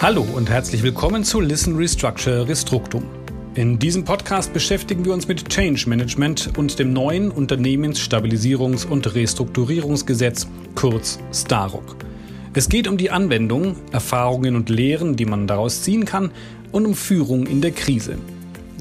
Hallo und herzlich willkommen zu Listen Restructure Restructum. In diesem Podcast beschäftigen wir uns mit Change Management und dem neuen Unternehmensstabilisierungs- und Restrukturierungsgesetz, kurz STAROC. Es geht um die Anwendung, Erfahrungen und Lehren, die man daraus ziehen kann, und um Führung in der Krise.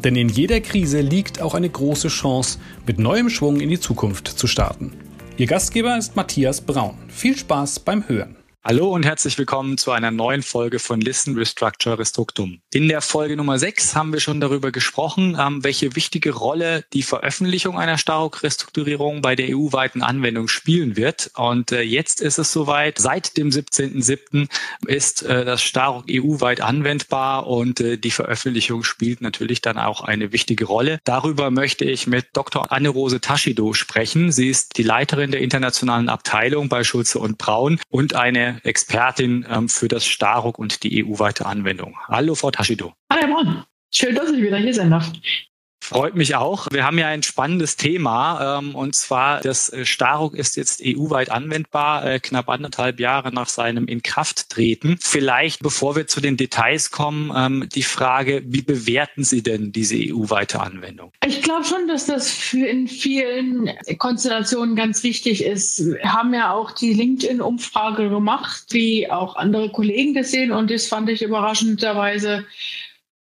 Denn in jeder Krise liegt auch eine große Chance, mit neuem Schwung in die Zukunft zu starten. Ihr Gastgeber ist Matthias Braun. Viel Spaß beim Hören. Hallo und herzlich willkommen zu einer neuen Folge von Listen Restructure Restructum. In der Folge Nummer 6 haben wir schon darüber gesprochen, ähm, welche wichtige Rolle die Veröffentlichung einer Staruk-Restrukturierung bei der EU-weiten Anwendung spielen wird. Und äh, jetzt ist es soweit. Seit dem 17.07. ist äh, das Staruk EU-weit anwendbar und äh, die Veröffentlichung spielt natürlich dann auch eine wichtige Rolle. Darüber möchte ich mit Dr. Anne-Rose Tashido sprechen. Sie ist die Leiterin der internationalen Abteilung bei Schulze und Braun und eine Expertin ähm, für das Staruk und die EU-weite Anwendung. Hallo, Frau Tashido. Hallo, Herr Braun. Schön, dass ich wieder hier sein darf. Freut mich auch. Wir haben ja ein spannendes Thema ähm, und zwar das äh, Staruk ist jetzt EU-weit anwendbar, äh, knapp anderthalb Jahre nach seinem Inkrafttreten. Vielleicht, bevor wir zu den Details kommen, ähm, die Frage, wie bewerten Sie denn diese EU-weite Anwendung? Ich glaube schon, dass das für in vielen Konstellationen ganz wichtig ist. Wir haben ja auch die LinkedIn-Umfrage gemacht, wie auch andere Kollegen das sehen und das fand ich überraschenderweise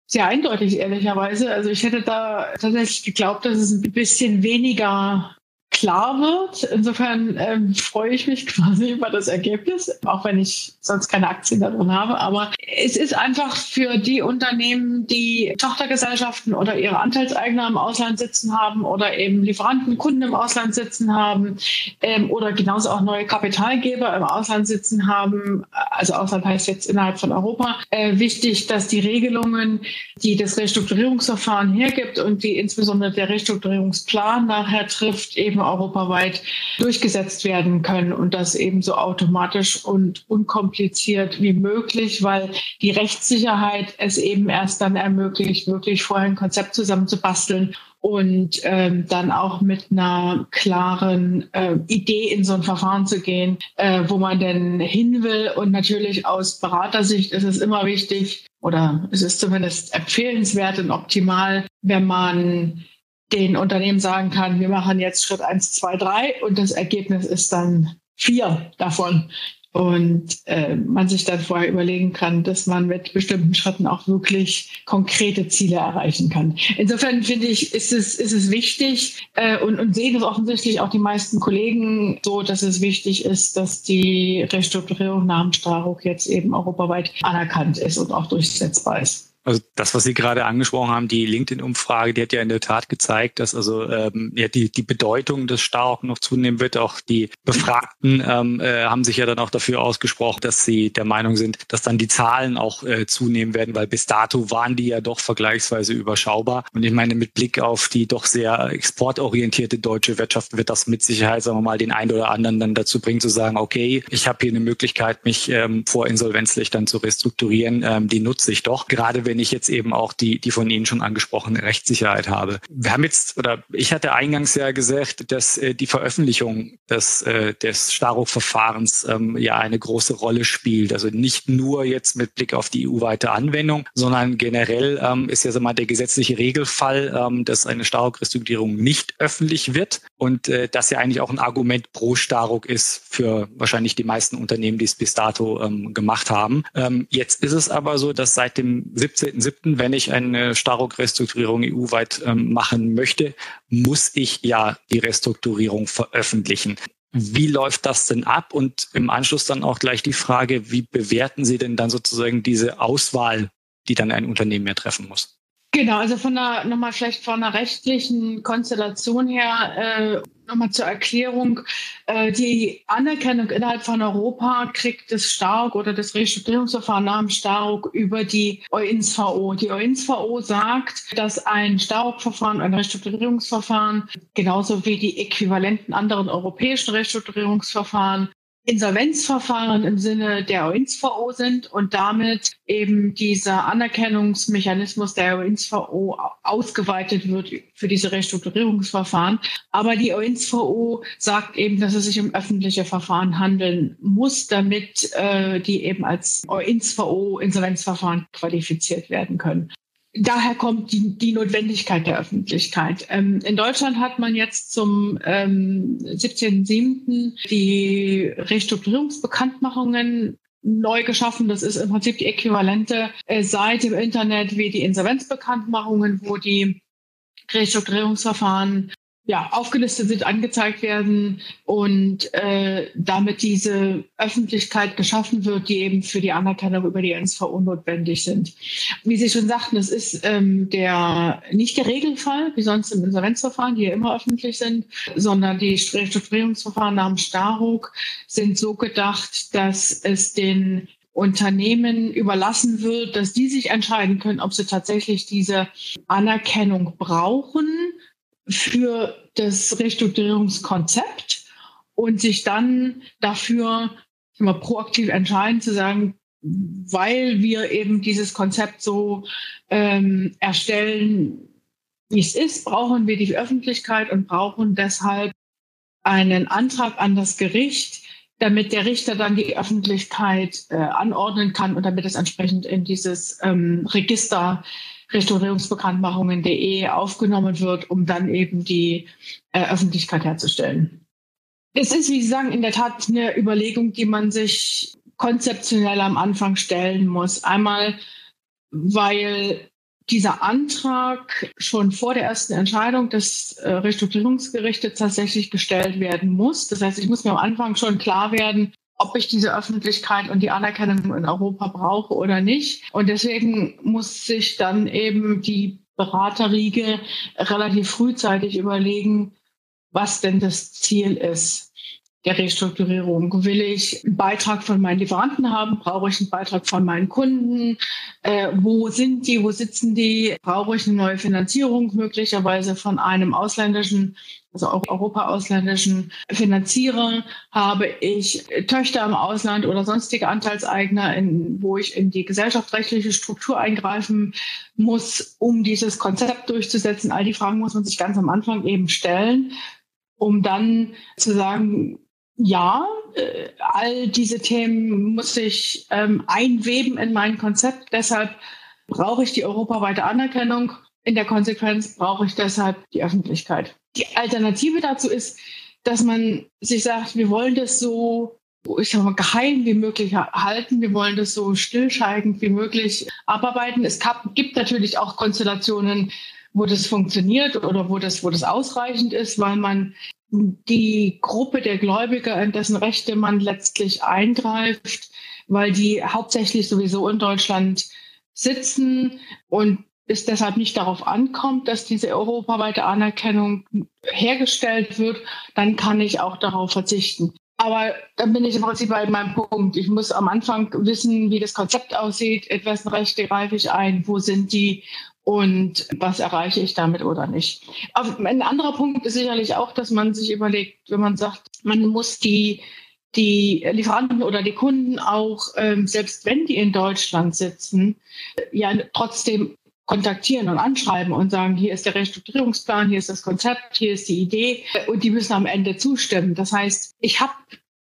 sehr eindeutig, ehrlicherweise. Also ich hätte da tatsächlich geglaubt, dass es ein bisschen weniger klar wird. Insofern ähm, freue ich mich quasi über das Ergebnis, auch wenn ich sonst keine Aktien darin habe. Aber es ist einfach für die Unternehmen, die Tochtergesellschaften oder ihre Anteilseigner im Ausland sitzen haben oder eben Lieferanten, Kunden im Ausland sitzen haben ähm, oder genauso auch neue Kapitalgeber im Ausland sitzen haben, also Ausland heißt jetzt innerhalb von Europa, äh, wichtig, dass die Regelungen, die das Restrukturierungsverfahren hergibt und die insbesondere der Restrukturierungsplan nachher trifft, eben europaweit durchgesetzt werden können und das eben so automatisch und unkompliziert wie möglich, weil die Rechtssicherheit es eben erst dann ermöglicht, wirklich vorher ein Konzept zusammenzubasteln und ähm, dann auch mit einer klaren äh, Idee in so ein Verfahren zu gehen, äh, wo man denn hin will. Und natürlich aus Beratersicht ist es immer wichtig oder es ist zumindest empfehlenswert und optimal, wenn man den Unternehmen sagen kann, wir machen jetzt Schritt eins, zwei, drei und das Ergebnis ist dann vier davon. Und äh, man sich dann vorher überlegen kann, dass man mit bestimmten Schritten auch wirklich konkrete Ziele erreichen kann. Insofern finde ich, ist es, ist es wichtig äh, und, und sehen es offensichtlich auch die meisten Kollegen so, dass es wichtig ist, dass die Restrukturierung nach dem Straruk jetzt eben europaweit anerkannt ist und auch durchsetzbar ist. Also das, was Sie gerade angesprochen haben, die LinkedIn-Umfrage, die hat ja in der Tat gezeigt, dass also ähm, ja die, die Bedeutung des Stark noch zunehmen wird. Auch die Befragten ähm, äh, haben sich ja dann auch dafür ausgesprochen, dass sie der Meinung sind, dass dann die Zahlen auch äh, zunehmen werden, weil bis dato waren die ja doch vergleichsweise überschaubar. Und ich meine, mit Blick auf die doch sehr exportorientierte deutsche Wirtschaft wird das mit Sicherheit, sagen wir mal, den einen oder anderen dann dazu bringen zu sagen, okay, ich habe hier eine Möglichkeit, mich ähm, vor insolvenzlich dann zu restrukturieren, ähm, die nutze ich doch. Gerade wenn wenn ich jetzt eben auch die, die von Ihnen schon angesprochene Rechtssicherheit habe. Wir haben jetzt, oder ich hatte eingangs ja gesagt, dass äh, die Veröffentlichung des, äh, des Staruk-Verfahrens ähm, ja eine große Rolle spielt. Also nicht nur jetzt mit Blick auf die EU-weite Anwendung, sondern generell ähm, ist ja so mal der gesetzliche Regelfall, ähm, dass eine Staruk-Restrukturierung nicht öffentlich wird und äh, das ja eigentlich auch ein Argument pro Staruk ist für wahrscheinlich die meisten Unternehmen, die es bis dato ähm, gemacht haben. Ähm, jetzt ist es aber so, dass seit dem 17 15.07., wenn ich eine Staruk-Restrukturierung EU-weit ähm, machen möchte, muss ich ja die Restrukturierung veröffentlichen. Wie läuft das denn ab? Und im Anschluss dann auch gleich die Frage, wie bewerten Sie denn dann sozusagen diese Auswahl, die dann ein Unternehmen mehr treffen muss? Genau, also von der nochmal vielleicht von der rechtlichen Konstellation her, äh, nochmal zur Erklärung, äh, die Anerkennung innerhalb von Europa kriegt das Stark oder das Restrukturierungsverfahren nach dem Stark über die OINSVO. Die OINSVO sagt, dass ein Stark-Verfahren, ein Restrukturierungsverfahren, genauso wie die äquivalenten anderen europäischen Restrukturierungsverfahren Insolvenzverfahren im Sinne der OINSVO sind und damit eben dieser Anerkennungsmechanismus der OINSVO ausgeweitet wird für diese Restrukturierungsverfahren. Aber die OINSVO sagt eben, dass es sich um öffentliche Verfahren handeln muss, damit äh, die eben als OINSVO Insolvenzverfahren qualifiziert werden können daher kommt die, die Notwendigkeit der Öffentlichkeit. Ähm, in Deutschland hat man jetzt zum ähm, 17.07. die Restrukturierungsbekanntmachungen neu geschaffen. Das ist im Prinzip die äquivalente äh, Seite im Internet wie die Insolvenzbekanntmachungen, wo die Restrukturierungsverfahren ja, aufgelistet sind, angezeigt werden und äh, damit diese Öffentlichkeit geschaffen wird, die eben für die Anerkennung über die NSVO notwendig sind. Wie Sie schon sagten, es ist ähm, der nicht der Regelfall, wie sonst im Insolvenzverfahren, die ja immer öffentlich sind, sondern die Restrukturierungsverfahren namens Staruk sind so gedacht, dass es den Unternehmen überlassen wird, dass die sich entscheiden können, ob sie tatsächlich diese Anerkennung brauchen für das Restrukturierungskonzept und sich dann dafür immer proaktiv entscheiden zu sagen, weil wir eben dieses Konzept so ähm, erstellen, wie es ist, brauchen wir die Öffentlichkeit und brauchen deshalb einen Antrag an das Gericht, damit der Richter dann die Öffentlichkeit äh, anordnen kann und damit es entsprechend in dieses ähm, Register restaurierungsbekanntmachungen.de aufgenommen wird, um dann eben die äh, Öffentlichkeit herzustellen. Es ist, wie Sie sagen, in der Tat eine Überlegung, die man sich konzeptionell am Anfang stellen muss. Einmal, weil dieser Antrag schon vor der ersten Entscheidung des äh, Restrukturierungsgerichtes tatsächlich gestellt werden muss. Das heißt, ich muss mir am Anfang schon klar werden, ob ich diese Öffentlichkeit und die Anerkennung in Europa brauche oder nicht. Und deswegen muss sich dann eben die Beraterriege relativ frühzeitig überlegen, was denn das Ziel ist der Restrukturierung. Will ich einen Beitrag von meinen Lieferanten haben? Brauche ich einen Beitrag von meinen Kunden? Äh, wo sind die? Wo sitzen die? Brauche ich eine neue Finanzierung möglicherweise von einem ausländischen also auch Europa-ausländischen Finanzierer, habe ich Töchter im Ausland oder sonstige Anteilseigner, in, wo ich in die gesellschaftsrechtliche Struktur eingreifen muss, um dieses Konzept durchzusetzen. All die Fragen muss man sich ganz am Anfang eben stellen, um dann zu sagen, ja, äh, all diese Themen muss ich ähm, einweben in mein Konzept. Deshalb brauche ich die europaweite Anerkennung. In der Konsequenz brauche ich deshalb die Öffentlichkeit. Die Alternative dazu ist, dass man sich sagt, wir wollen das so ich sag mal, geheim wie möglich halten. Wir wollen das so stillschweigend wie möglich abarbeiten. Es gibt natürlich auch Konstellationen, wo das funktioniert oder wo das, wo das ausreichend ist, weil man die Gruppe der Gläubiger, in dessen Rechte man letztlich eingreift, weil die hauptsächlich sowieso in Deutschland sitzen und es deshalb nicht darauf ankommt, dass diese europaweite Anerkennung hergestellt wird, dann kann ich auch darauf verzichten. Aber dann bin ich im Prinzip bei meinem Punkt. Ich muss am Anfang wissen, wie das Konzept aussieht, etwas Rechte greife ich ein, wo sind die und was erreiche ich damit oder nicht. ein anderer Punkt ist sicherlich auch, dass man sich überlegt, wenn man sagt, man muss die die Lieferanten oder die Kunden auch, ähm, selbst wenn die in Deutschland sitzen, ja trotzdem kontaktieren und anschreiben und sagen, hier ist der Restrukturierungsplan, hier ist das Konzept, hier ist die Idee und die müssen am Ende zustimmen. Das heißt, ich habe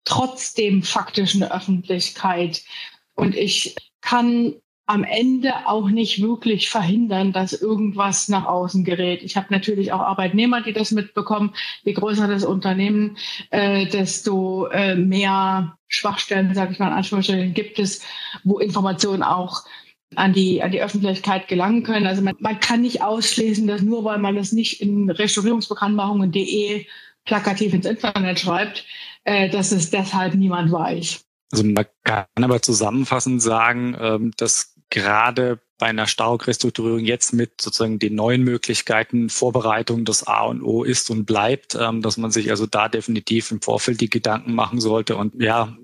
trotzdem faktisch eine Öffentlichkeit und ich kann am Ende auch nicht wirklich verhindern, dass irgendwas nach außen gerät. Ich habe natürlich auch Arbeitnehmer, die das mitbekommen. Je größer das Unternehmen, äh, desto äh, mehr Schwachstellen, sage ich mal in gibt es, wo Informationen auch an die, an die Öffentlichkeit gelangen können. Also man, man kann nicht ausschließen, dass nur weil man das nicht in restaurierungsbekanntmachungen.de plakativ ins Internet schreibt, äh, dass es deshalb niemand weiß. Also man kann aber zusammenfassend sagen, ähm, dass gerade bei einer Stauk-Restrukturierung jetzt mit sozusagen den neuen Möglichkeiten Vorbereitung das A und O ist und bleibt, ähm, dass man sich also da definitiv im Vorfeld die Gedanken machen sollte und ja,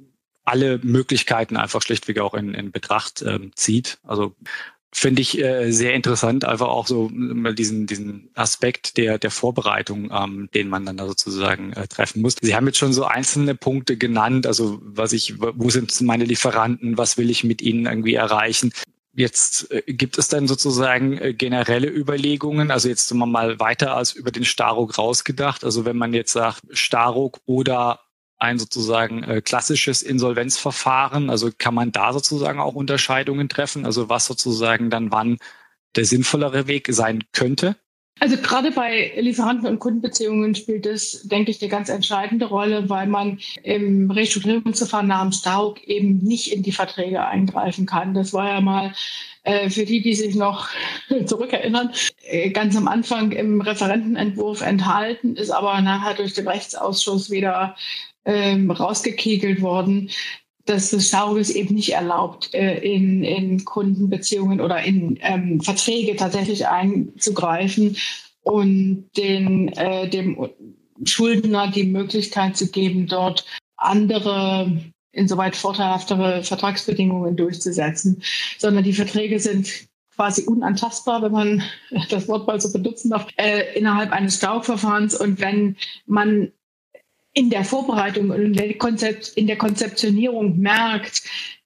alle Möglichkeiten einfach schlichtweg auch in, in Betracht ähm, zieht. Also finde ich äh, sehr interessant, einfach auch so mal diesen, diesen Aspekt der, der Vorbereitung, ähm, den man dann da sozusagen äh, treffen muss. Sie haben jetzt schon so einzelne Punkte genannt, also was ich, wo sind meine Lieferanten, was will ich mit ihnen irgendwie erreichen. Jetzt äh, gibt es dann sozusagen äh, generelle Überlegungen, also jetzt mal weiter als über den Staruk rausgedacht. Also wenn man jetzt sagt, Staruk oder ein sozusagen äh, klassisches Insolvenzverfahren? Also kann man da sozusagen auch Unterscheidungen treffen? Also was sozusagen dann wann der sinnvollere Weg sein könnte? Also gerade bei Lieferanten- und Kundenbeziehungen spielt es, denke ich, eine ganz entscheidende Rolle, weil man im Restrukturierungsverfahren namens Staug eben nicht in die Verträge eingreifen kann. Das war ja mal äh, für die, die sich noch zurückerinnern, äh, ganz am Anfang im Referentenentwurf enthalten, ist aber nachher durch den Rechtsausschuss wieder ähm, rausgekegelt worden, dass das Staroges eben nicht erlaubt, äh, in, in Kundenbeziehungen oder in ähm, Verträge tatsächlich einzugreifen und den, äh, dem Schuldner die Möglichkeit zu geben, dort andere, insoweit vorteilhaftere Vertragsbedingungen durchzusetzen, sondern die Verträge sind quasi unantastbar, wenn man das Wort mal so benutzen darf, äh, innerhalb eines Stauverfahrens. Und wenn man in der Vorbereitung und in der, Konzeptionierung merkt,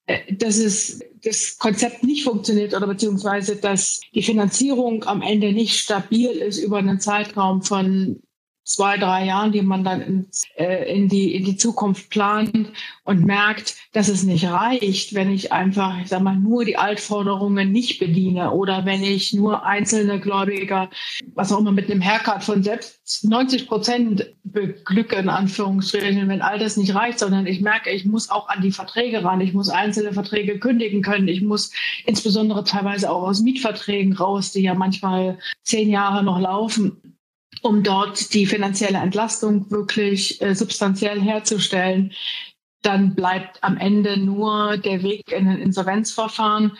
äh, dass es das Konzept nicht funktioniert oder beziehungsweise dass die Finanzierung am Ende nicht stabil ist über einen Zeitraum von zwei, drei Jahren, die man dann in, äh, in, die, in die Zukunft plant und merkt, dass es nicht reicht, wenn ich einfach, ich sag mal, nur die Altforderungen nicht bediene oder wenn ich nur einzelne Gläubiger, was auch immer mit einem Haircut von selbst 90 Prozent beglücke, in Anführungsstrichen, wenn all das nicht reicht, sondern ich merke, ich muss auch an die Verträge ran, ich muss einzelne Verträge kündigen können, ich muss insbesondere teilweise auch aus Mietverträgen raus, die ja manchmal zehn Jahre noch laufen um dort die finanzielle Entlastung wirklich äh, substanziell herzustellen, dann bleibt am Ende nur der Weg in ein Insolvenzverfahren,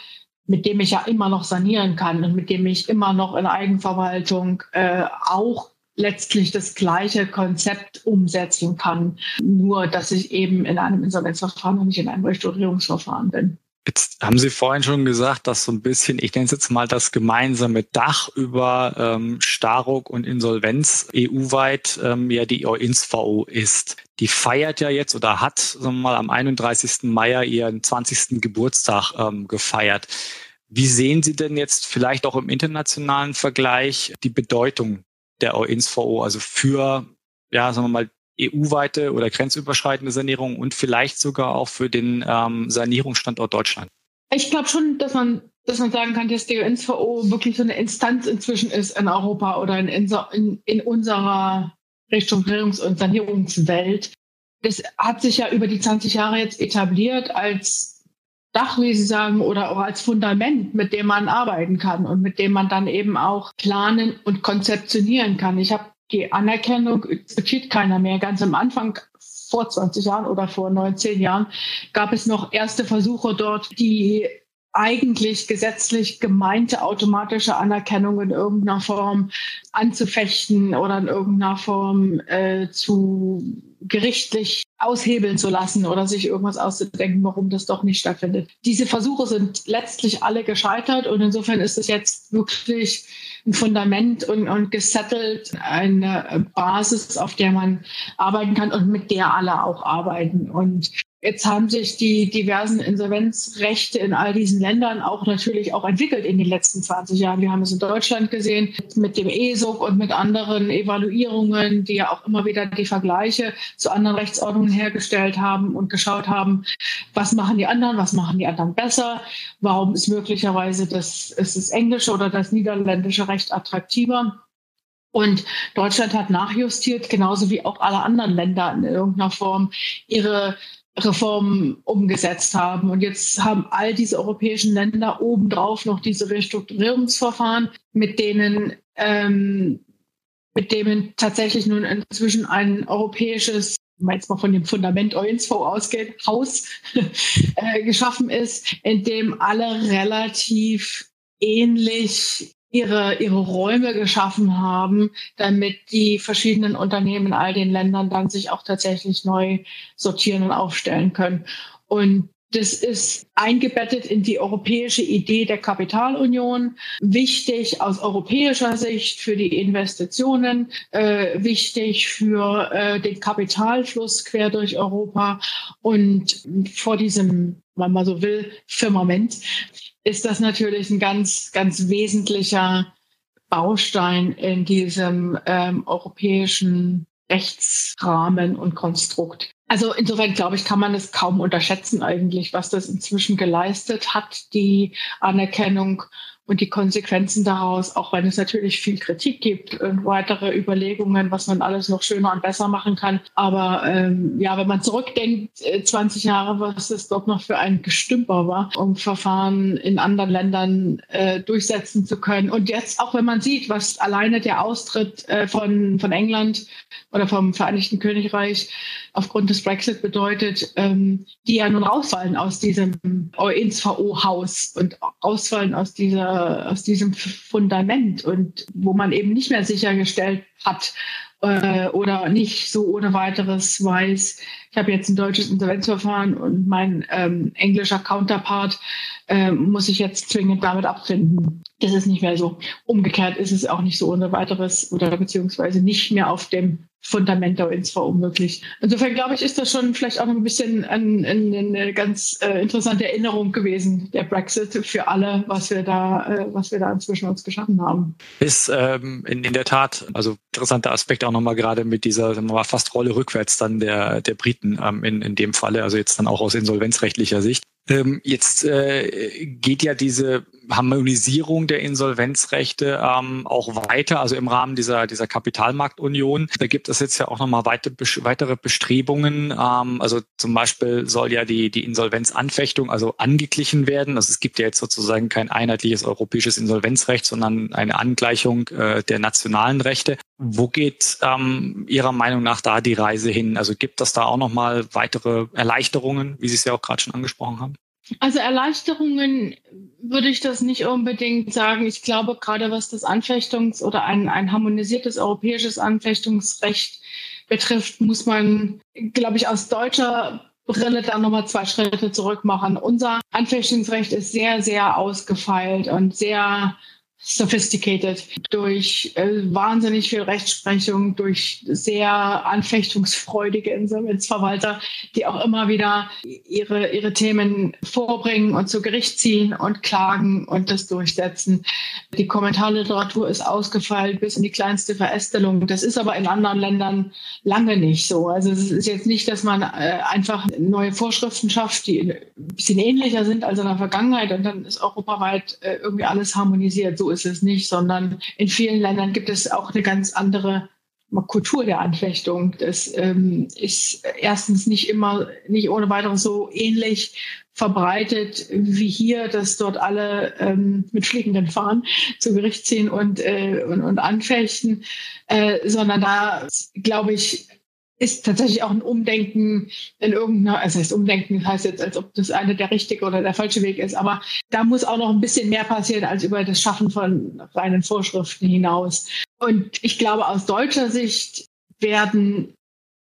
mit dem ich ja immer noch sanieren kann und mit dem ich immer noch in Eigenverwaltung äh, auch letztlich das gleiche Konzept umsetzen kann, nur dass ich eben in einem Insolvenzverfahren und nicht in einem Restaurierungsverfahren bin. Jetzt haben Sie vorhin schon gesagt, dass so ein bisschen, ich nenne es jetzt mal das gemeinsame Dach über ähm, Staruk und Insolvenz EU-weit ähm, ja die OINSVO ist. Die feiert ja jetzt oder hat sagen wir mal am 31. Mai ihren 20. Geburtstag ähm, gefeiert. Wie sehen Sie denn jetzt vielleicht auch im internationalen Vergleich die Bedeutung der OINSVO, also für ja, sagen wir mal, EU-weite oder grenzüberschreitende Sanierung und vielleicht sogar auch für den ähm, Sanierungsstandort Deutschland? Ich glaube schon, dass man, dass man sagen kann, dass die UNSVO wirklich so eine Instanz inzwischen ist in Europa oder in, in, in unserer Restrukturierungs- und Sanierungswelt. Das hat sich ja über die 20 Jahre jetzt etabliert als Dach, wie Sie sagen, oder auch als Fundament, mit dem man arbeiten kann und mit dem man dann eben auch planen und konzeptionieren kann. Ich habe die Anerkennung diskutiert keiner mehr. Ganz am Anfang vor 20 Jahren oder vor 19 Jahren gab es noch erste Versuche dort, die eigentlich gesetzlich gemeinte automatische Anerkennung in irgendeiner Form anzufechten oder in irgendeiner Form äh, zu gerichtlich aushebeln zu lassen oder sich irgendwas auszudenken, warum das doch nicht stattfindet. Diese Versuche sind letztlich alle gescheitert und insofern ist es jetzt wirklich ein Fundament und, und gesettelt, eine Basis, auf der man arbeiten kann und mit der alle auch arbeiten. Und Jetzt haben sich die diversen Insolvenzrechte in all diesen Ländern auch natürlich auch entwickelt in den letzten 20 Jahren. Wir haben es in Deutschland gesehen mit dem ESOC und mit anderen Evaluierungen, die ja auch immer wieder die Vergleiche zu anderen Rechtsordnungen hergestellt haben und geschaut haben, was machen die anderen, was machen die anderen besser, warum ist möglicherweise das, ist das englische oder das niederländische Recht attraktiver. Und Deutschland hat nachjustiert, genauso wie auch alle anderen Länder in irgendeiner Form ihre Reformen umgesetzt haben. Und jetzt haben all diese europäischen Länder obendrauf noch diese Restrukturierungsverfahren, mit denen, ähm, mit denen tatsächlich nun inzwischen ein europäisches wenn jetzt mal von dem Fundament OINSV ausgeht, Haus äh, geschaffen ist, in dem alle relativ ähnlich ihre, ihre Räume geschaffen haben, damit die verschiedenen Unternehmen in all den Ländern dann sich auch tatsächlich neu sortieren und aufstellen können. Und Das ist eingebettet in die europäische Idee der Kapitalunion. Wichtig aus europäischer Sicht für die Investitionen, äh, wichtig für äh, den Kapitalfluss quer durch Europa. Und vor diesem, wenn man so will, Firmament ist das natürlich ein ganz, ganz wesentlicher Baustein in diesem ähm, europäischen Rechtsrahmen und Konstrukt. Also insofern glaube ich, kann man es kaum unterschätzen eigentlich, was das inzwischen geleistet hat, die Anerkennung und die Konsequenzen daraus, auch wenn es natürlich viel Kritik gibt und weitere Überlegungen, was man alles noch schöner und besser machen kann. Aber ähm, ja, wenn man zurückdenkt, 20 äh, Jahre, was es dort noch für ein Gestümper war, um Verfahren in anderen Ländern äh, durchsetzen zu können. Und jetzt, auch wenn man sieht, was alleine der Austritt äh, von, von England oder vom Vereinigten Königreich aufgrund des Brexit bedeutet, ähm, die ja nun rausfallen aus diesem ins VO-Haus und rausfallen aus dieser aus diesem Fundament und wo man eben nicht mehr sichergestellt hat äh, oder nicht so ohne weiteres weiß, ich habe jetzt ein deutsches Insolvenzverfahren und mein ähm, englischer Counterpart äh, muss sich jetzt zwingend damit abfinden. Das ist nicht mehr so. Umgekehrt ist es auch nicht so ohne weiteres oder beziehungsweise nicht mehr auf dem Fundament der UNSV möglich. Insofern glaube ich, ist das schon vielleicht auch ein bisschen ein, ein, eine ganz äh, interessante Erinnerung gewesen, der Brexit für alle, was wir da, äh, was wir da inzwischen uns geschaffen haben. Ist ähm, in, in der Tat, also interessanter Aspekt auch nochmal gerade mit dieser sagen wir mal, fast Rolle rückwärts dann der, der Briten ähm, in, in dem Falle, also jetzt dann auch aus insolvenzrechtlicher Sicht. Ähm, jetzt äh, geht ja diese Harmonisierung der Insolvenzrechte ähm, auch weiter, also im Rahmen dieser, dieser Kapitalmarktunion. Da gibt es jetzt ja auch nochmal weite, weitere Bestrebungen. Ähm, also zum Beispiel soll ja die, die Insolvenzanfechtung also angeglichen werden. Also es gibt ja jetzt sozusagen kein einheitliches europäisches Insolvenzrecht, sondern eine Angleichung äh, der nationalen Rechte. Wo geht ähm, Ihrer Meinung nach da die Reise hin? Also gibt es da auch nochmal weitere Erleichterungen, wie Sie es ja auch gerade schon angesprochen haben? Also Erleichterungen würde ich das nicht unbedingt sagen. Ich glaube, gerade was das Anfechtungs- oder ein, ein harmonisiertes europäisches Anfechtungsrecht betrifft, muss man, glaube ich, aus deutscher Brille da nochmal zwei Schritte zurück machen. Unser Anfechtungsrecht ist sehr, sehr ausgefeilt und sehr sophisticated, durch äh, wahnsinnig viel Rechtsprechung, durch sehr anfechtungsfreudige Insolvenzverwalter, die auch immer wieder ihre, ihre Themen vorbringen und zu Gericht ziehen und klagen und das durchsetzen. Die Kommentarliteratur ist ausgefeilt bis in die kleinste Verästelung. Das ist aber in anderen Ländern lange nicht so. Also es ist jetzt nicht, dass man äh, einfach neue Vorschriften schafft, die ein bisschen ähnlicher sind als in der Vergangenheit und dann ist europaweit äh, irgendwie alles harmonisiert. So ist es nicht, sondern in vielen Ländern gibt es auch eine ganz andere Kultur der Anfechtung. Das ähm, ist erstens nicht immer, nicht ohne weiteres so ähnlich verbreitet wie hier, dass dort alle ähm, mit fliegenden Fahnen zu Gericht ziehen und, äh, und, und anfechten, äh, sondern da, glaube ich, ist tatsächlich auch ein Umdenken in irgendeiner, also heißt Umdenken heißt jetzt, als ob das eine der richtige oder der falsche Weg ist, aber da muss auch noch ein bisschen mehr passieren als über das Schaffen von reinen Vorschriften hinaus. Und ich glaube, aus deutscher Sicht werden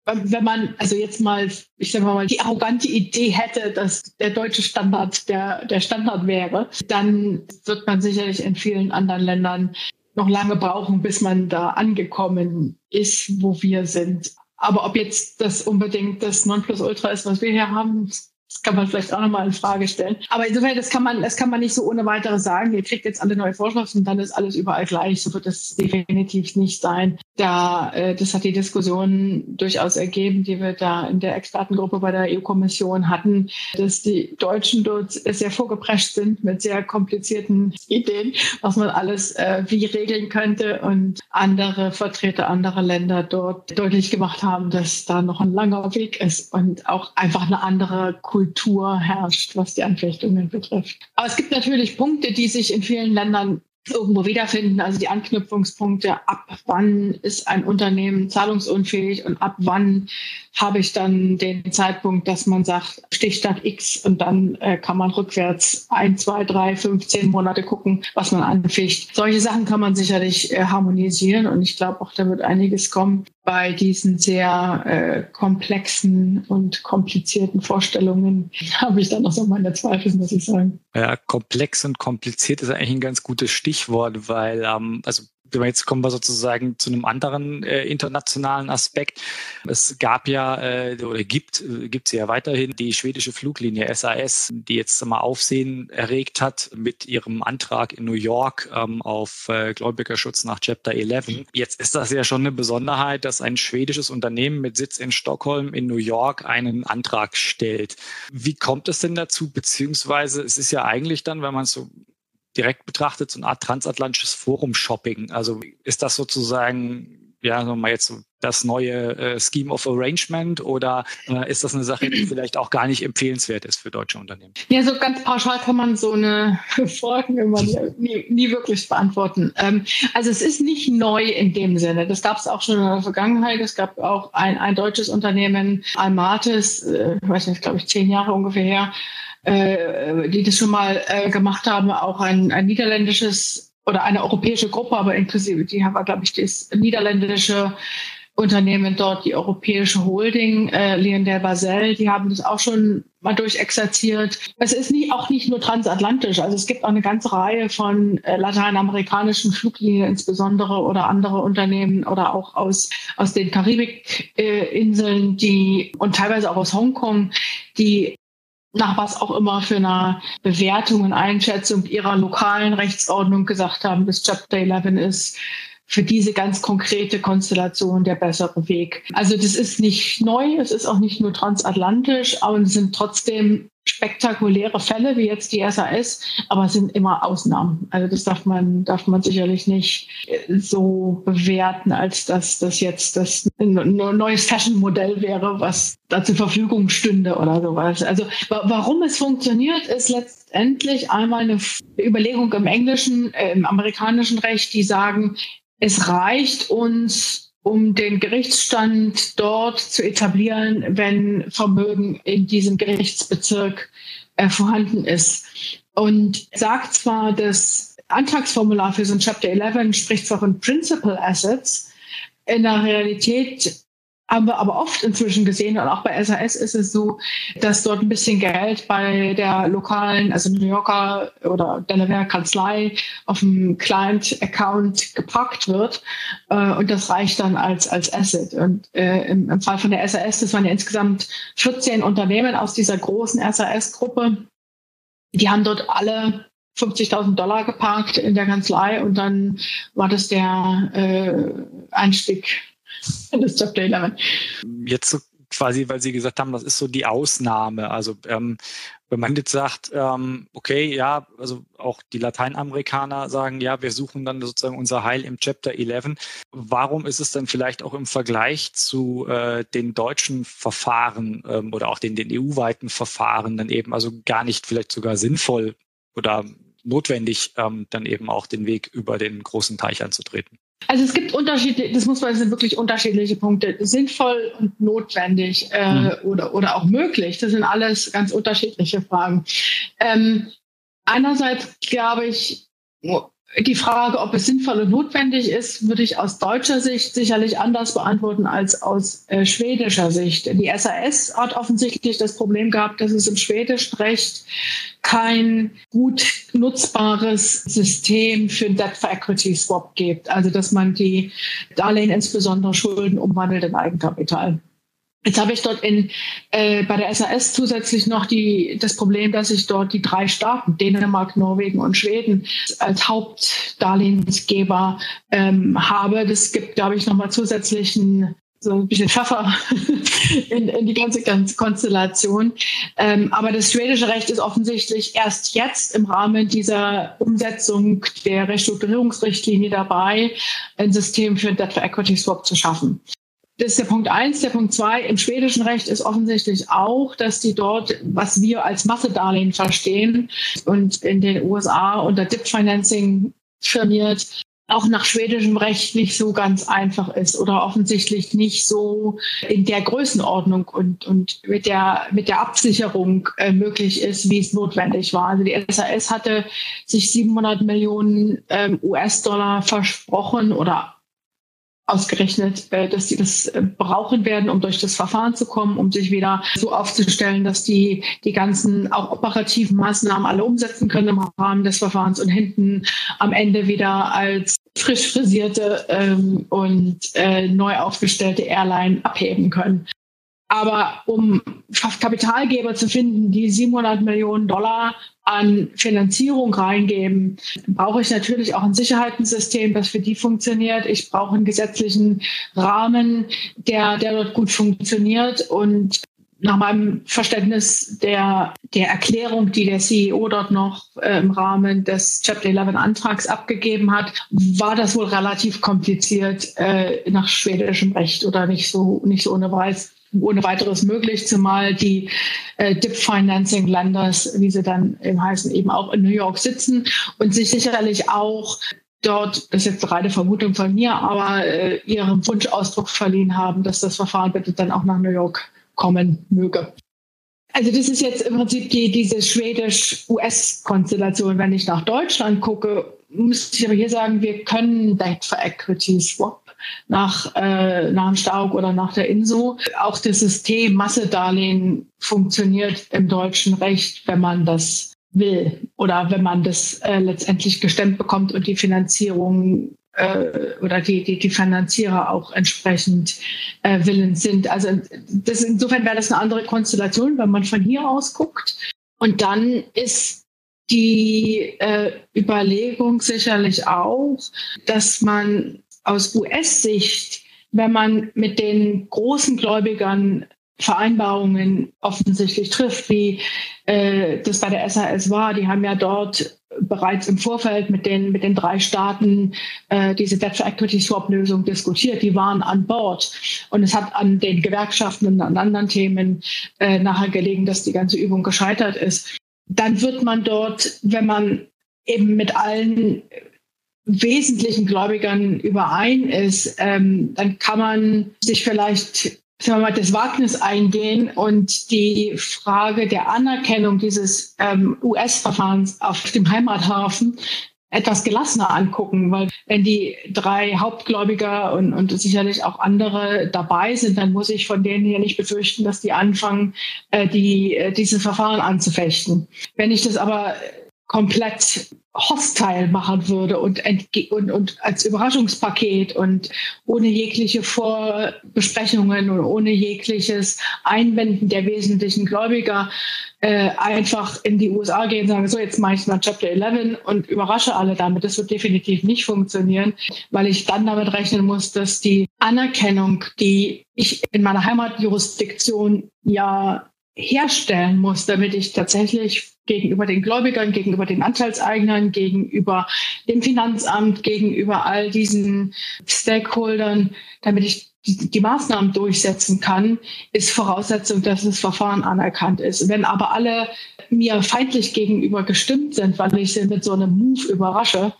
wenn man also jetzt mal, ich sage mal, die arrogante Idee hätte, dass der deutsche Standard der, der Standard wäre, dann wird man sicherlich in vielen anderen Ländern noch lange brauchen, bis man da angekommen ist, wo wir sind. Aber ob jetzt das unbedingt das Nonplusultra ist, was wir hier haben, das kann man vielleicht auch nochmal in Frage stellen. Aber insofern, das kann man, das kann man nicht so ohne weiteres sagen. Ihr kriegt jetzt alle neue Vorschriften dann ist alles überall gleich. So wird das definitiv nicht sein. Da, äh, das hat die Diskussion durchaus ergeben, die wir da in der Expertengruppe bei der EU-Kommission hatten, dass die Deutschen dort sehr vorgeprescht sind mit sehr komplizierten Ideen, was man alles äh, wie regeln könnte und andere Vertreter anderer Länder dort deutlich gemacht haben, dass da noch ein langer Weg ist und auch einfach eine andere Kultur Kultur herrscht, was die Anfechtungen betrifft. Aber es gibt natürlich Punkte, die sich in vielen Ländern irgendwo wiederfinden. Also die Anknüpfungspunkte, ab wann ist ein Unternehmen zahlungsunfähig und ab wann habe ich dann den Zeitpunkt, dass man sagt, Stichstand X und dann äh, kann man rückwärts ein, zwei, drei, fünf, zehn Monate gucken, was man anficht. Solche Sachen kann man sicherlich äh, harmonisieren und ich glaube auch, da wird einiges kommen. Bei diesen sehr äh, komplexen und komplizierten Vorstellungen habe ich dann noch so meine Zweifel, muss ich sagen. Ja, komplex und kompliziert ist eigentlich ein ganz gutes Stichwort, weil ähm, also jetzt kommen wir sozusagen zu einem anderen äh, internationalen Aspekt. Es gab ja äh, oder gibt äh, gibt sie ja weiterhin die schwedische Fluglinie SAS, die jetzt mal Aufsehen erregt hat mit ihrem Antrag in New York ähm, auf äh, Gläubigerschutz nach Chapter 11. Jetzt ist das ja schon eine Besonderheit, dass ein schwedisches Unternehmen mit Sitz in Stockholm in New York einen Antrag stellt. Wie kommt es denn dazu? Beziehungsweise es ist ja eigentlich dann, wenn man es so direkt betrachtet so eine Art transatlantisches Forum-Shopping. Also ist das sozusagen ja, sagen wir mal jetzt das neue äh, Scheme of Arrangement oder äh, ist das eine Sache, die vielleicht auch gar nicht empfehlenswert ist für deutsche Unternehmen? Ja, so ganz pauschal kann man so eine Frage immer nie, nie wirklich beantworten. Ähm, also es ist nicht neu in dem Sinne. Das gab es auch schon in der Vergangenheit. Es gab auch ein, ein deutsches Unternehmen, Almatis, äh, ich weiß nicht, glaube ich, zehn Jahre ungefähr her, äh, die das schon mal äh, gemacht haben, auch ein, ein niederländisches oder eine europäische Gruppe, aber inklusive, die haben, glaube ich, das niederländische Unternehmen dort, die europäische Holding, äh, Lionel Basel, die haben das auch schon mal durchexerziert. Es ist nie, auch nicht nur transatlantisch, also es gibt auch eine ganze Reihe von äh, lateinamerikanischen Fluglinien insbesondere oder andere Unternehmen oder auch aus, aus den Karibikinseln, die und teilweise auch aus Hongkong, die nach was auch immer für eine Bewertung und Einschätzung ihrer lokalen Rechtsordnung gesagt haben, bis Chapter 11 ist für diese ganz konkrete Konstellation der bessere Weg. Also das ist nicht neu, es ist auch nicht nur transatlantisch, aber es sind trotzdem spektakuläre Fälle wie jetzt die SAS, aber es sind immer Ausnahmen. Also das darf man, darf man sicherlich nicht so bewerten, als dass das jetzt das neues Fashion-Modell wäre, was da zur Verfügung stünde oder sowas. Also warum es funktioniert, ist letztendlich einmal eine Überlegung im englischen, äh, im amerikanischen Recht, die sagen, es reicht uns, um den Gerichtsstand dort zu etablieren, wenn Vermögen in diesem Gerichtsbezirk äh, vorhanden ist. Und sagt zwar, das Antragsformular für so ein Chapter 11 spricht zwar von Principal Assets, in der Realität haben wir aber oft inzwischen gesehen und auch bei SAS ist es so, dass dort ein bisschen Geld bei der lokalen, also New Yorker oder Delaware Kanzlei auf dem Client-Account gepackt wird äh, und das reicht dann als, als Asset. Und äh, im, im Fall von der SAS, das waren ja insgesamt 14 Unternehmen aus dieser großen SAS-Gruppe, die haben dort alle 50.000 Dollar geparkt in der Kanzlei und dann war das der äh, Einstieg das Chapter 11. Jetzt so quasi, weil Sie gesagt haben, das ist so die Ausnahme. Also ähm, wenn man jetzt sagt, ähm, okay, ja, also auch die Lateinamerikaner sagen, ja, wir suchen dann sozusagen unser Heil im Chapter 11. Warum ist es dann vielleicht auch im Vergleich zu äh, den deutschen Verfahren ähm, oder auch den, den EU-weiten Verfahren dann eben also gar nicht vielleicht sogar sinnvoll oder notwendig, ähm, dann eben auch den Weg über den großen Teich anzutreten? Also es gibt Unterschiede, das muss man, das sind wirklich unterschiedliche Punkte. Sinnvoll und notwendig äh, mhm. oder, oder auch möglich. Das sind alles ganz unterschiedliche Fragen. Ähm, einerseits glaube ich, die Frage, ob es sinnvoll und notwendig ist, würde ich aus deutscher Sicht sicherlich anders beantworten als aus äh, schwedischer Sicht. Die SAS hat offensichtlich das Problem gehabt, dass es im schwedischen Recht kein gut nutzbares System für Debt for Equity Swap gibt. Also, dass man die Darlehen, insbesondere Schulden, umwandelt in Eigenkapital. Jetzt habe ich dort in, äh, bei der SAS zusätzlich noch die, das Problem, dass ich dort die drei Staaten, Dänemark, Norwegen und Schweden, als Hauptdarlehensgeber ähm, habe. Das gibt, glaube ich, nochmal zusätzlichen so ein bisschen Pfeffer in, in die ganze, Konstellation. Ähm, aber das schwedische Recht ist offensichtlich erst jetzt im Rahmen dieser Umsetzung der Restrukturierungsrichtlinie dabei, ein System für Debt for Equity Swap zu schaffen. Das ist der Punkt eins. Der Punkt zwei, im schwedischen Recht ist offensichtlich auch, dass die dort, was wir als Massedarlehen verstehen und in den USA unter Dip Financing firmiert, auch nach schwedischem Recht nicht so ganz einfach ist oder offensichtlich nicht so in der Größenordnung und, und mit, der, mit der Absicherung äh, möglich ist, wie es notwendig war. Also die SAS hatte sich 700 Millionen ähm, US-Dollar versprochen oder ausgerechnet, äh, dass sie das äh, brauchen werden, um durch das Verfahren zu kommen, um sich wieder so aufzustellen, dass die die ganzen auch operativen Maßnahmen alle umsetzen können im Rahmen des Verfahrens und hinten am Ende wieder als frisch frisierte ähm, und äh, neu aufgestellte Airline abheben können. Aber um Kapitalgeber zu finden, die 700 Millionen Dollar an Finanzierung reingeben, brauche ich natürlich auch ein Sicherheitssystem, das für die funktioniert. Ich brauche einen gesetzlichen Rahmen, der, der dort gut funktioniert. Und nach meinem Verständnis der, der Erklärung, die der CEO dort noch äh, im Rahmen des Chapter 11 Antrags abgegeben hat, war das wohl relativ kompliziert äh, nach schwedischem Recht oder nicht so, nicht so ohne Weiß ohne weiteres möglich, zumal die äh, Dip Financing Lenders, wie sie dann eben heißen, eben auch in New York sitzen und sich sicherlich auch dort, das ist jetzt eine reine Vermutung von mir, aber äh, ihrem Wunsch Ausdruck verliehen haben, dass das Verfahren bitte dann auch nach New York kommen möge. Also das ist jetzt im Prinzip die, diese schwedisch-US-Konstellation. Wenn ich nach Deutschland gucke, müsste ich aber hier sagen, wir können Debt for Equity Swap nach, äh, nach dem Staug oder nach der INSO. Auch das System Massedarlehen funktioniert im deutschen Recht, wenn man das will oder wenn man das äh, letztendlich gestemmt bekommt und die Finanzierung äh, oder die, die, die Finanzierer auch entsprechend äh, willens sind. Also das, insofern wäre das eine andere Konstellation, wenn man von hier aus guckt. Und dann ist die äh, Überlegung sicherlich auch, dass man aus US-Sicht, wenn man mit den großen Gläubigern Vereinbarungen offensichtlich trifft, wie äh, das bei der SAS war. Die haben ja dort bereits im Vorfeld mit den, mit den drei Staaten äh, diese Debt for Equity Swap Lösung diskutiert. Die waren an Bord. Und es hat an den Gewerkschaften und an anderen Themen äh, nachher gelegen, dass die ganze Übung gescheitert ist. Dann wird man dort, wenn man eben mit allen wesentlichen Gläubigern überein ist, ähm, dann kann man sich vielleicht sagen wir mal, das Wagnis eingehen und die Frage der Anerkennung dieses ähm, US-Verfahrens auf dem Heimathafen etwas gelassener angucken, weil wenn die drei Hauptgläubiger und, und sicherlich auch andere dabei sind, dann muss ich von denen hier nicht befürchten, dass die anfangen, äh, die, äh, diese Verfahren anzufechten. Wenn ich das aber komplett hostile machen würde und, und, und als Überraschungspaket und ohne jegliche Vorbesprechungen und ohne jegliches Einwenden der wesentlichen Gläubiger äh, einfach in die USA gehen und sagen, so jetzt mache ich mal Chapter 11 und überrasche alle damit. Das wird definitiv nicht funktionieren, weil ich dann damit rechnen muss, dass die Anerkennung, die ich in meiner Heimatjurisdiktion ja herstellen muss, damit ich tatsächlich gegenüber den Gläubigern, gegenüber den Anteilseignern, gegenüber dem Finanzamt, gegenüber all diesen Stakeholdern, damit ich die, die, Maßnahmen durchsetzen kann, ist Voraussetzung, dass das Verfahren anerkannt ist. Wenn aber alle mir feindlich gegenüber gestimmt sind, weil ich sie mit so einem Move überrasche,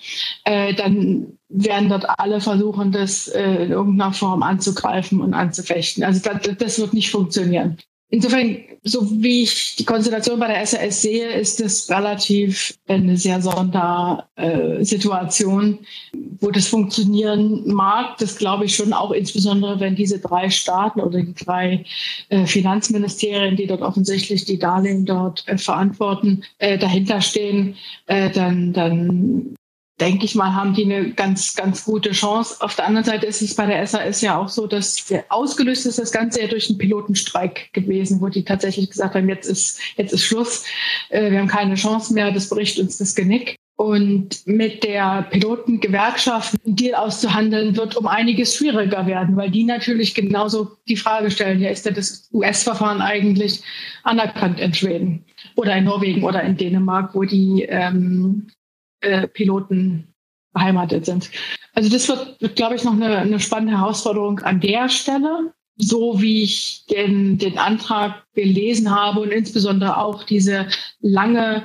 äh, dann werden dort alle versuchen, das äh, in irgendeiner Form anzugreifen und anzufechten. Also das, das wird nicht funktionieren. Insofern, so wie ich die Konstellation bei der SAS sehe, ist es relativ eine sehr Sondersituation, wo das funktionieren mag. Das glaube ich schon auch insbesondere, wenn diese drei Staaten oder die drei äh, Finanzministerien, die dort offensichtlich die Darlehen dort äh, verantworten, äh, dahinter stehen, äh, dann, dann denke ich mal, haben die eine ganz, ganz gute Chance. Auf der anderen Seite ist es bei der SAS ja auch so, dass ausgelöst ist das Ganze ja durch einen Pilotenstreik gewesen, wo die tatsächlich gesagt haben, jetzt ist, jetzt ist Schluss, äh, wir haben keine Chance mehr, das bricht uns das Genick. Und mit der Pilotengewerkschaft einen Deal auszuhandeln, wird um einiges schwieriger werden, weil die natürlich genauso die Frage stellen, ja, ist denn das US-Verfahren eigentlich anerkannt in Schweden oder in Norwegen oder in Dänemark, wo die ähm, äh, Piloten beheimatet sind. Also das wird, wird glaube ich, noch eine, eine spannende Herausforderung an der Stelle. So wie ich den, den Antrag gelesen habe und insbesondere auch diese lange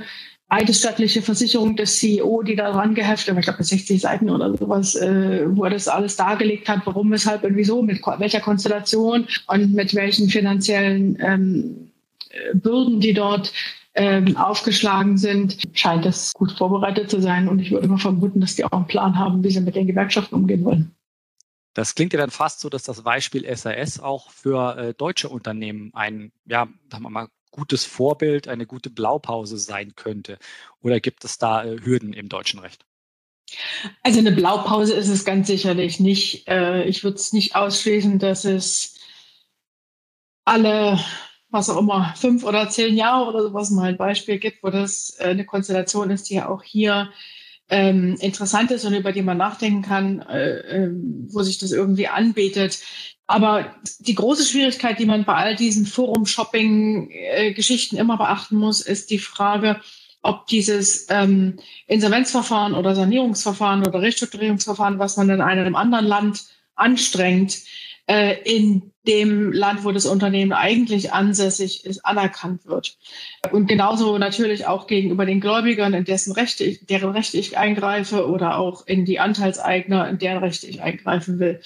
eidesstattliche Versicherung des CEO, die da dran geheftet, ich glaube 60 Seiten oder sowas, äh, wo er das alles dargelegt hat, warum, weshalb und wieso, mit welcher Konstellation und mit welchen finanziellen ähm, äh, Bürden, die dort ähm, aufgeschlagen sind, scheint das gut vorbereitet zu sein. Und ich würde mal vermuten, dass die auch einen Plan haben, wie sie mit den Gewerkschaften umgehen wollen. Das klingt ja dann fast so, dass das Beispiel SAS auch für äh, deutsche Unternehmen ein, ja, sagen wir mal, gutes Vorbild, eine gute Blaupause sein könnte. Oder gibt es da äh, Hürden im deutschen Recht? Also eine Blaupause ist es ganz sicherlich nicht. Äh, ich würde es nicht ausschließen, dass es alle, was auch immer, fünf oder zehn Jahre oder sowas mal ein Beispiel gibt, wo das äh, eine Konstellation ist, die ja auch hier ähm, interessant ist und über die man nachdenken kann, äh, äh, wo sich das irgendwie anbietet. Aber die große Schwierigkeit, die man bei all diesen Forum-Shopping-Geschichten immer beachten muss, ist die Frage, ob dieses ähm, Insolvenzverfahren oder Sanierungsverfahren oder Restrukturierungsverfahren, was man in einem anderen Land anstrengt, äh, in dem Land, wo das Unternehmen eigentlich ansässig ist, anerkannt wird. Und genauso natürlich auch gegenüber den Gläubigern, in dessen Rechte ich, deren Rechte ich eingreife oder auch in die Anteilseigner, in deren Rechte ich eingreifen will.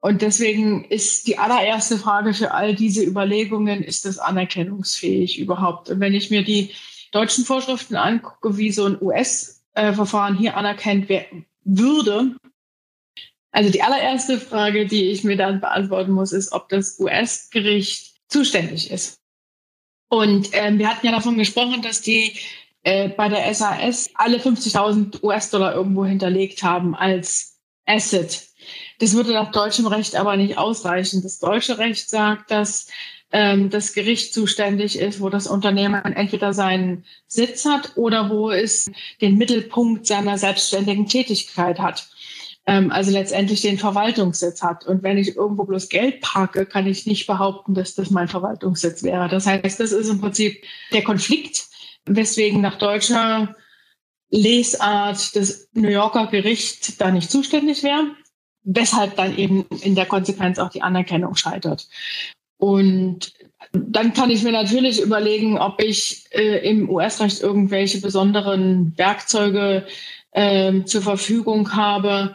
Und deswegen ist die allererste Frage für all diese Überlegungen, ist das anerkennungsfähig überhaupt? Und wenn ich mir die deutschen Vorschriften angucke, wie so ein US-Verfahren hier anerkennt würde, also die allererste Frage, die ich mir dann beantworten muss, ist, ob das US-Gericht zuständig ist. Und ähm, wir hatten ja davon gesprochen, dass die äh, bei der SAS alle 50.000 US-Dollar irgendwo hinterlegt haben als Asset. Das würde nach deutschem Recht aber nicht ausreichen. Das deutsche Recht sagt, dass ähm, das Gericht zuständig ist, wo das Unternehmen entweder seinen Sitz hat oder wo es den Mittelpunkt seiner selbstständigen Tätigkeit hat. Ähm, also letztendlich den Verwaltungssitz hat. Und wenn ich irgendwo bloß Geld parke, kann ich nicht behaupten, dass das mein Verwaltungssitz wäre. Das heißt, das ist im Prinzip der Konflikt, weswegen nach deutscher Lesart das New Yorker Gericht da nicht zuständig wäre, weshalb dann eben in der Konsequenz auch die Anerkennung scheitert. Und dann kann ich mir natürlich überlegen, ob ich äh, im US-Recht irgendwelche besonderen Werkzeuge äh, zur Verfügung habe,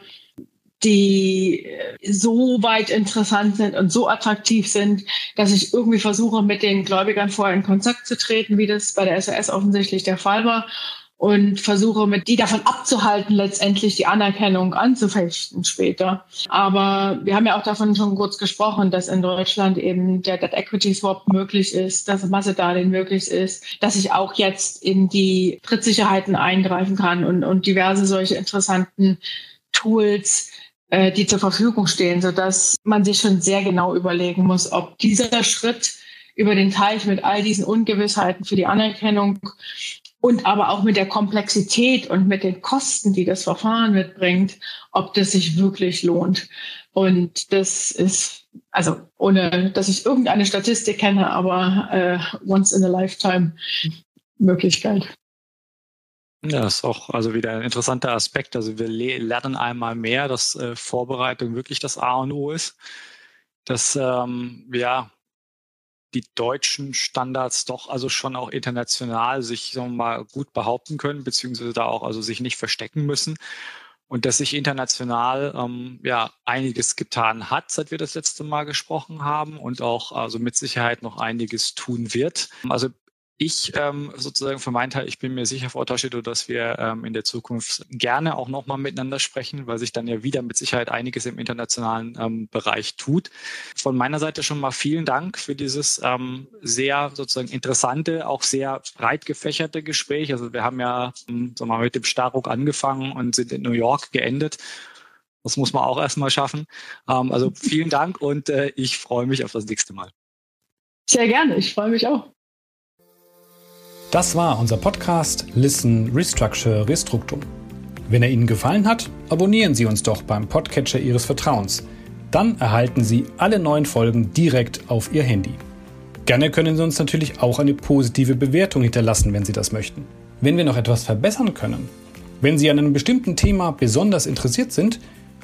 die äh, so weit interessant sind und so attraktiv sind, dass ich irgendwie versuche, mit den Gläubigern vorher in Kontakt zu treten, wie das bei der SAS offensichtlich der Fall war und versuche mit die davon abzuhalten, letztendlich die Anerkennung anzufechten später. Aber wir haben ja auch davon schon kurz gesprochen, dass in Deutschland eben der Debt Equity Swap möglich ist, dass Massedarlehen möglich ist, dass ich auch jetzt in die Trittsicherheiten eingreifen kann und, und diverse solche interessanten Tools, äh, die zur Verfügung stehen, sodass man sich schon sehr genau überlegen muss, ob dieser Schritt über den Teich mit all diesen Ungewissheiten für die Anerkennung und aber auch mit der Komplexität und mit den Kosten, die das Verfahren mitbringt, ob das sich wirklich lohnt. Und das ist, also ohne dass ich irgendeine Statistik kenne, aber äh, once in a lifetime Möglichkeit. Ja, ist auch also wieder ein interessanter Aspekt. Also wir lernen einmal mehr, dass äh, Vorbereitung wirklich das A und O ist. Dass ähm, ja die deutschen Standards doch also schon auch international sich sagen wir mal gut behaupten können, beziehungsweise da auch also sich nicht verstecken müssen. Und dass sich international ähm, ja einiges getan hat, seit wir das letzte Mal gesprochen haben und auch also mit Sicherheit noch einiges tun wird. Also ich ähm, sozusagen für meinen Teil, ich bin mir sicher, Frau Toschido, dass wir ähm, in der Zukunft gerne auch nochmal miteinander sprechen, weil sich dann ja wieder mit Sicherheit einiges im internationalen ähm, Bereich tut. Von meiner Seite schon mal vielen Dank für dieses ähm, sehr sozusagen interessante, auch sehr breit gefächerte Gespräch. Also wir haben ja ähm, wir mal, mit dem Starruck angefangen und sind in New York geendet. Das muss man auch erstmal schaffen. Ähm, also vielen Dank und äh, ich freue mich auf das nächste Mal. Sehr gerne, ich freue mich auch. Das war unser Podcast Listen, Restructure, Restruktum. Wenn er Ihnen gefallen hat, abonnieren Sie uns doch beim Podcatcher Ihres Vertrauens. Dann erhalten Sie alle neuen Folgen direkt auf Ihr Handy. Gerne können Sie uns natürlich auch eine positive Bewertung hinterlassen, wenn Sie das möchten. Wenn wir noch etwas verbessern können, wenn Sie an einem bestimmten Thema besonders interessiert sind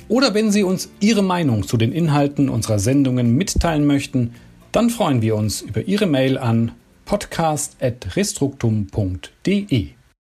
oder wenn Sie uns Ihre Meinung zu den Inhalten unserer Sendungen mitteilen möchten, dann freuen wir uns über Ihre Mail an podcast.restruktum.de